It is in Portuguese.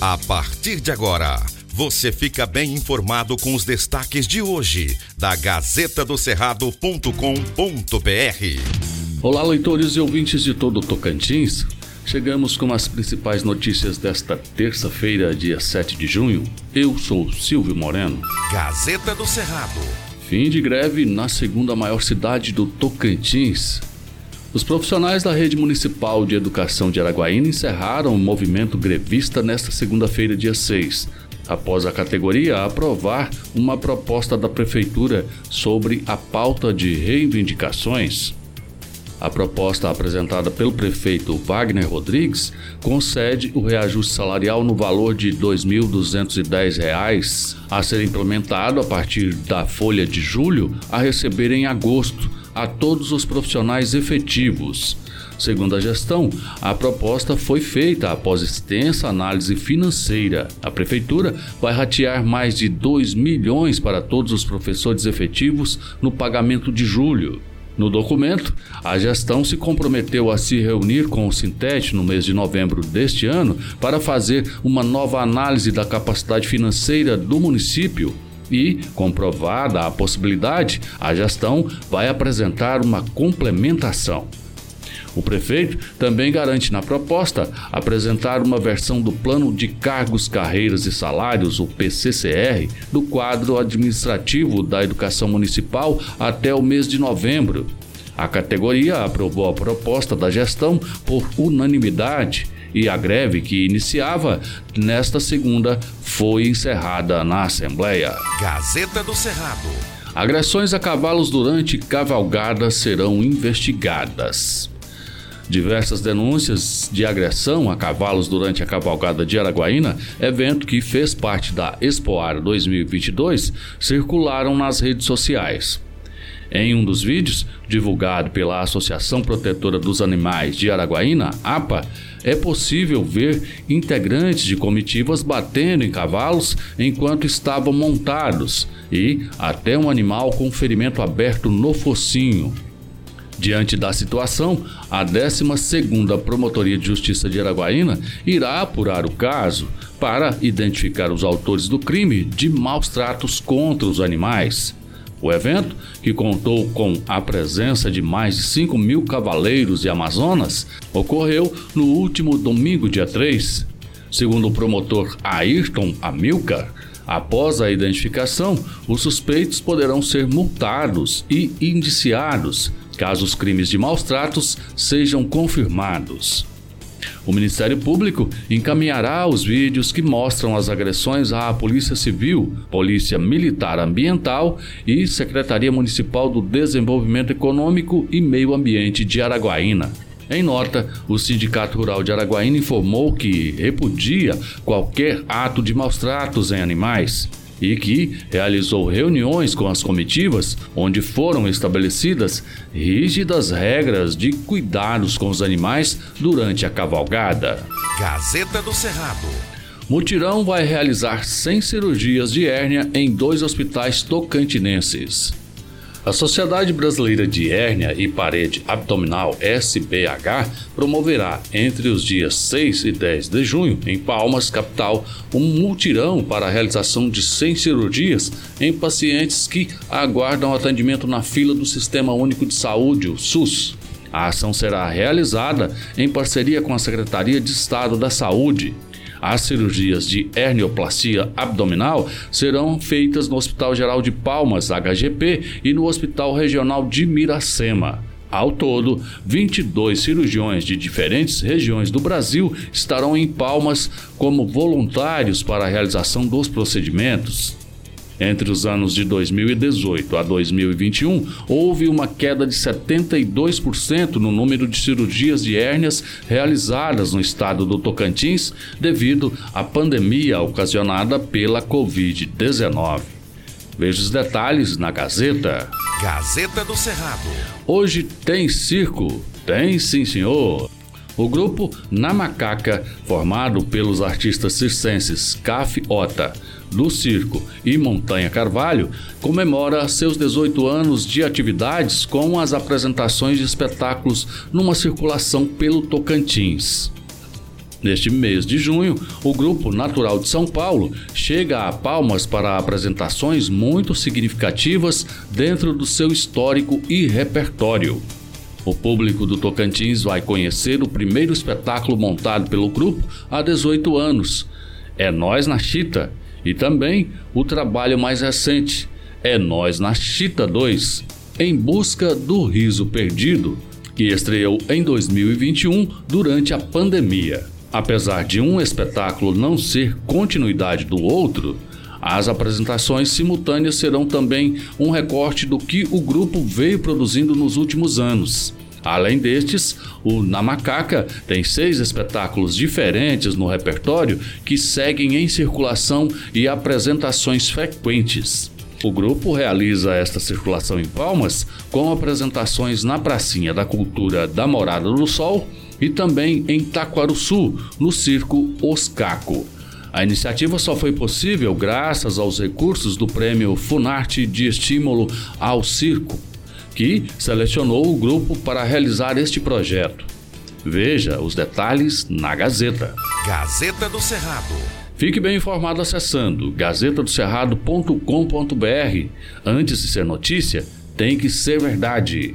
A partir de agora, você fica bem informado com os destaques de hoje da Gazeta do Cerrado.com.br. Olá, leitores e ouvintes de todo o Tocantins. Chegamos com as principais notícias desta terça-feira, dia 7 de junho. Eu sou Silvio Moreno. Gazeta do Cerrado. Fim de greve na segunda maior cidade do Tocantins. Os profissionais da Rede Municipal de Educação de Araguaína encerraram o movimento grevista nesta segunda-feira, dia 6, após a categoria aprovar uma proposta da Prefeitura sobre a pauta de reivindicações. A proposta apresentada pelo prefeito Wagner Rodrigues concede o reajuste salarial no valor de R$ 2.210 a ser implementado a partir da folha de julho a receber em agosto a todos os profissionais efetivos. Segundo a gestão, a proposta foi feita após extensa análise financeira. A prefeitura vai ratear mais de 2 milhões para todos os professores efetivos no pagamento de julho. No documento, a gestão se comprometeu a se reunir com o Sintete no mês de novembro deste ano para fazer uma nova análise da capacidade financeira do município e, comprovada a possibilidade, a gestão vai apresentar uma complementação. O prefeito também garante na proposta apresentar uma versão do Plano de Cargos, Carreiras e Salários, o PCCR, do quadro administrativo da educação municipal até o mês de novembro. A categoria aprovou a proposta da gestão por unanimidade e a greve que iniciava nesta segunda foi encerrada na Assembleia. Gazeta do Cerrado. Agressões a cavalos durante cavalgada serão investigadas. Diversas denúncias de agressão a cavalos durante a cavalgada de Araguaína, evento que fez parte da Expoar 2022, circularam nas redes sociais. Em um dos vídeos, divulgado pela Associação Protetora dos Animais de Araguaína, APA, é possível ver integrantes de comitivas batendo em cavalos enquanto estavam montados e até um animal com ferimento aberto no focinho. Diante da situação, a 12ª Promotoria de Justiça de Araguaína irá apurar o caso para identificar os autores do crime de maus tratos contra os animais. O evento, que contou com a presença de mais de 5 mil cavaleiros e amazonas, ocorreu no último domingo, dia 3. Segundo o promotor Ayrton Amilcar, após a identificação, os suspeitos poderão ser multados e indiciados caso os crimes de maus tratos sejam confirmados. O Ministério Público encaminhará os vídeos que mostram as agressões à Polícia Civil, Polícia Militar Ambiental e Secretaria Municipal do Desenvolvimento Econômico e Meio Ambiente de Araguaína. Em nota, o Sindicato Rural de Araguaína informou que repudia qualquer ato de maus tratos em animais e que realizou reuniões com as comitivas, onde foram estabelecidas rígidas regras de cuidados com os animais durante a cavalgada. Gazeta do Cerrado. Mutirão vai realizar 100 cirurgias de hérnia em dois hospitais tocantinenses. A Sociedade Brasileira de Hérnia e Parede Abdominal, SBH, promoverá entre os dias 6 e 10 de junho, em Palmas, capital, um multirão para a realização de 100 cirurgias em pacientes que aguardam atendimento na fila do Sistema Único de Saúde, o SUS. A ação será realizada em parceria com a Secretaria de Estado da Saúde. As cirurgias de hernioplastia abdominal serão feitas no Hospital Geral de Palmas, HGP, e no Hospital Regional de Miracema. Ao todo, 22 cirurgiões de diferentes regiões do Brasil estarão em Palmas como voluntários para a realização dos procedimentos. Entre os anos de 2018 a 2021, houve uma queda de 72% no número de cirurgias de hérnias realizadas no estado do Tocantins devido à pandemia ocasionada pela Covid-19. Veja os detalhes na Gazeta. Gazeta do Cerrado. Hoje tem circo? Tem sim, senhor. O grupo Na Macaca, formado pelos artistas circenses Caf Ota, do Circo e Montanha Carvalho, comemora seus 18 anos de atividades com as apresentações de espetáculos numa circulação pelo Tocantins. Neste mês de junho, o Grupo Natural de São Paulo chega a Palmas para apresentações muito significativas dentro do seu histórico e repertório. O público do Tocantins vai conhecer o primeiro espetáculo montado pelo grupo há 18 anos. É Nós na Chita. E também o trabalho mais recente, É Nós na Chita 2, Em Busca do Riso Perdido, que estreou em 2021 durante a pandemia. Apesar de um espetáculo não ser continuidade do outro, as apresentações simultâneas serão também um recorte do que o grupo veio produzindo nos últimos anos. Além destes, o Na Macaca tem seis espetáculos diferentes no repertório que seguem em circulação e apresentações frequentes. O grupo realiza esta circulação em Palmas com apresentações na Pracinha da Cultura da Morada do Sol e também em Taquaruçu, no Circo Oscaco. A iniciativa só foi possível graças aos recursos do Prêmio Funarte de Estímulo ao Circo, que selecionou o grupo para realizar este projeto. Veja os detalhes na Gazeta. Gazeta do Cerrado. Fique bem informado acessando gazetadocerrado.com.br. Antes de ser notícia, tem que ser verdade.